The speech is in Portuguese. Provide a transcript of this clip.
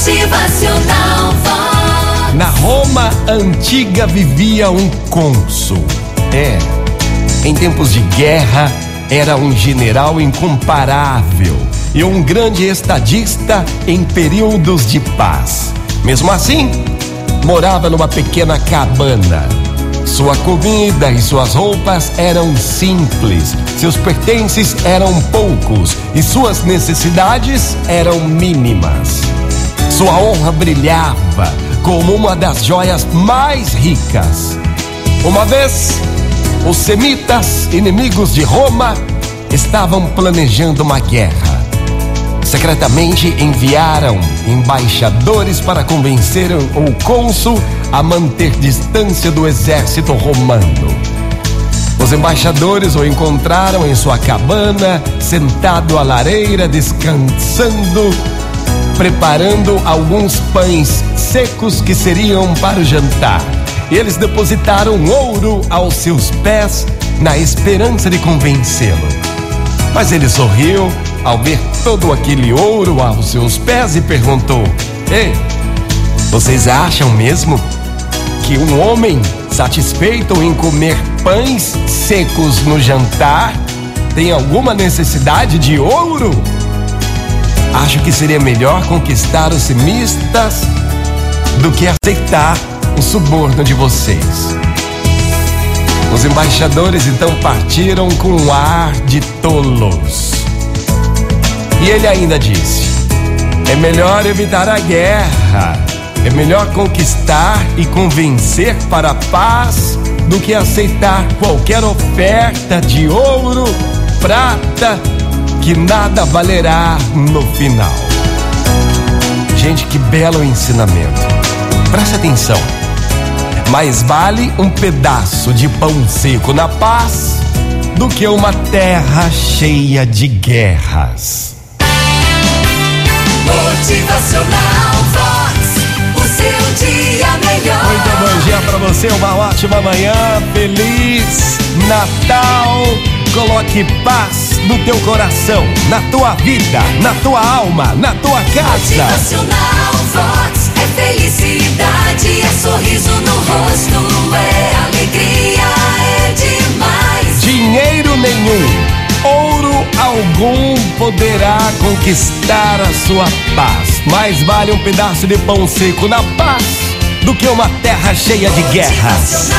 Motivacional Vox. Na Roma antiga vivia um cônsul. É, em tempos de guerra, era um general incomparável e um grande estadista em períodos de paz. Mesmo assim, morava numa pequena cabana. Sua comida e suas roupas eram simples, seus pertences eram poucos e suas necessidades eram mínimas. Sua honra brilhava como uma das joias mais ricas. Uma vez, os semitas, inimigos de Roma, estavam planejando uma guerra. Secretamente enviaram embaixadores para convencer o cônsul a manter distância do exército romano. Os embaixadores o encontraram em sua cabana, sentado à lareira, descansando, preparando alguns pães secos que seriam para o jantar. Eles depositaram ouro aos seus pés na esperança de convencê-lo. Mas ele sorriu ao ver todo aquele ouro aos seus pés e perguntou: Ei, vocês acham mesmo que um homem satisfeito em comer pães secos no jantar tem alguma necessidade de ouro? Acho que seria melhor conquistar os semistas do que aceitar o suborno de vocês. Os embaixadores então partiram com um ar de tolos. E ele ainda disse: é melhor evitar a guerra, é melhor conquistar e convencer para a paz do que aceitar qualquer oferta de ouro, prata, que nada valerá no final. Gente, que belo ensinamento. Preste atenção. Mais vale um pedaço de pão seco na paz do que uma terra cheia de guerras. Motivacional Vox. O seu dia melhor. Muito bom dia para você, uma ótima manhã, feliz Natal. Coloque paz no teu coração, na tua vida, na tua alma, na tua casa. Motivacional Vox. É felicidade, é sorriso no rosto, é alegria, é demais. Dinheiro nenhum, ouro algum poderá conquistar a sua paz. Mais vale um pedaço de pão seco na paz do que uma terra cheia de guerras.